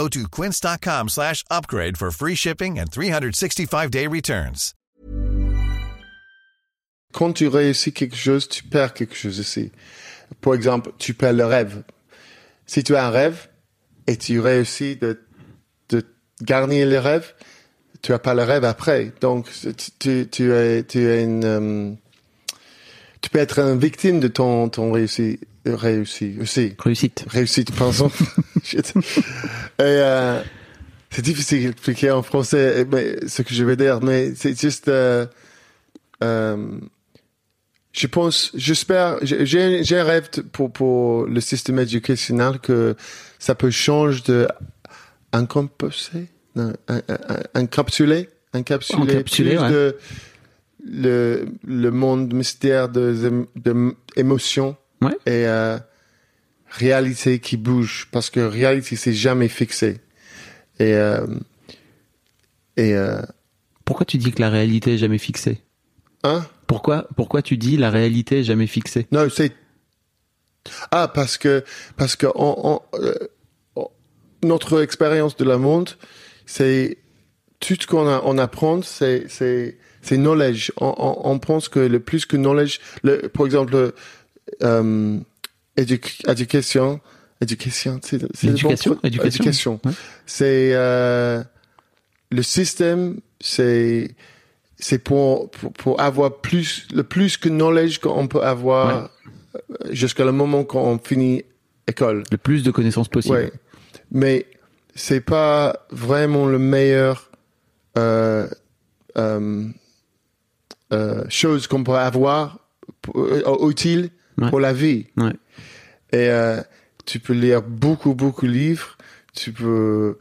Go to quince.com slash upgrade for free shipping and 365-day returns. Quand tu réussis quelque chose, tu perds quelque chose aussi. Par exemple, tu perds le rêve. Si tu as un rêve et tu réussis de, de garnir le rêve, tu as pas le rêve après. Donc, tu, tu es, tu es une, euh, tu peux être une victime de ton, ton réussi, réussi aussi. Réussite. Réussite, pardon. Shit. Et, euh, c'est difficile d'expliquer en français mais, ce que je veux dire, mais c'est juste, euh, euh, je pense, j'espère, j'ai, j'ai un rêve pour, pour le système éducationnel que ça peut changer de un- encapsuler, encapsuler, Encapsuler, plus ouais. de le, le monde mystère de, de émotions Ouais. et euh, réalité qui bouge parce que réalité c'est jamais fixé. Et euh, et euh, Pourquoi tu dis que la réalité est jamais fixée? Hein? Pourquoi, pourquoi tu dis la réalité est jamais fixée? Non c'est ah parce que parce que on, on, euh, notre expérience de la monde c'est tout ce qu'on a- on apprend c'est c'est c'est knowledge. On, on, on pense que le plus que knowledge le par exemple euh, éduc- éducation éducation c'est le bon éducation. éducation Ouais. c'est euh, le système c'est c'est pour, pour pour avoir plus le plus que knowledge qu'on peut avoir euh, jusqu'à le moment qu'on finit école Le plus de connaissances possible. ouais mais c'est pas vraiment le meilleur euh, euh, euh, chose qu'on peut avoir euh, utile Ouais. pour la vie Ouais. et euh, tu peux lire beaucoup, beaucoup de livres. Tu peux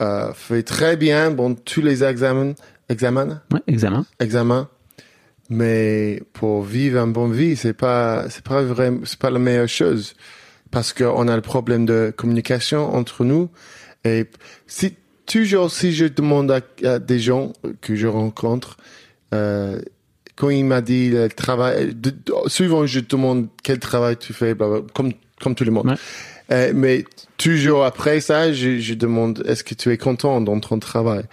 euh, faire très bien bon tous les examens, examens, Ouais, examen. examens. Mais pour vivre une bonne vie, c'est pas, c'est pas vraiment, c'est pas la meilleure chose parce qu'on a le problème de communication entre nous. Et si toujours si je demande à, à des gens que je rencontre, euh, quand il m'a dit le travail, de- de- souvent je demande quel travail tu fais, comme comme tout le monde. Ouais. Euh, mais toujours après ça, je, je demande est-ce que tu es content dans ton travail?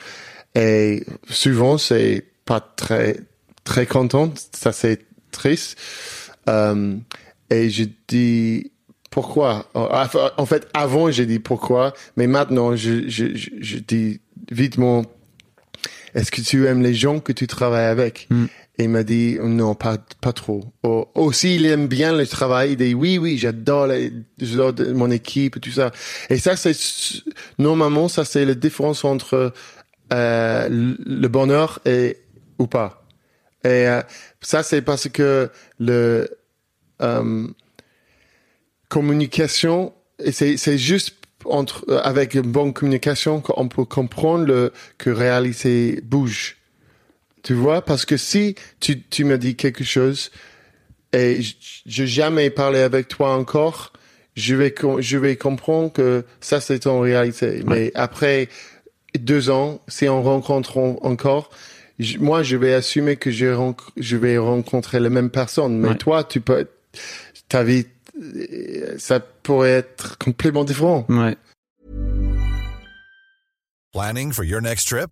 Et souvent c'est pas très très content, ça c'est triste. Euh, et je dis pourquoi? En fait, avant j'ai dit pourquoi, mais maintenant je je je, je dis vitement est-ce que tu aimes les gens que tu travailles avec? Mm. Et il m'a dit non, pas pas trop. Oh, aussi, il aime bien le travail. Il dit oui, oui, j'adore, mon équipe tout ça. Et ça, c'est normalement ça, c'est la différence entre euh, le bonheur et ou pas. Et euh, ça, c'est parce que le euh, communication, c'est juste entre euh, avec une bonne communication qu'on peut comprendre le que réalité bouge. Tu vois, parce que si tu, tu me dis quelque chose et j- j'ai jamais parlé avec toi encore, je vais, je vais comprendre que ça c'est ton réalité. Mais après deux ans, si on rencontre en- encore, j- moi je vais assumer que je, je vais rencontrer les mêmes personnes. Mais Ouais. toi, tu peux, ta vie, euh, ça pourrait être complètement différent. Ouais. Planning for your next trip?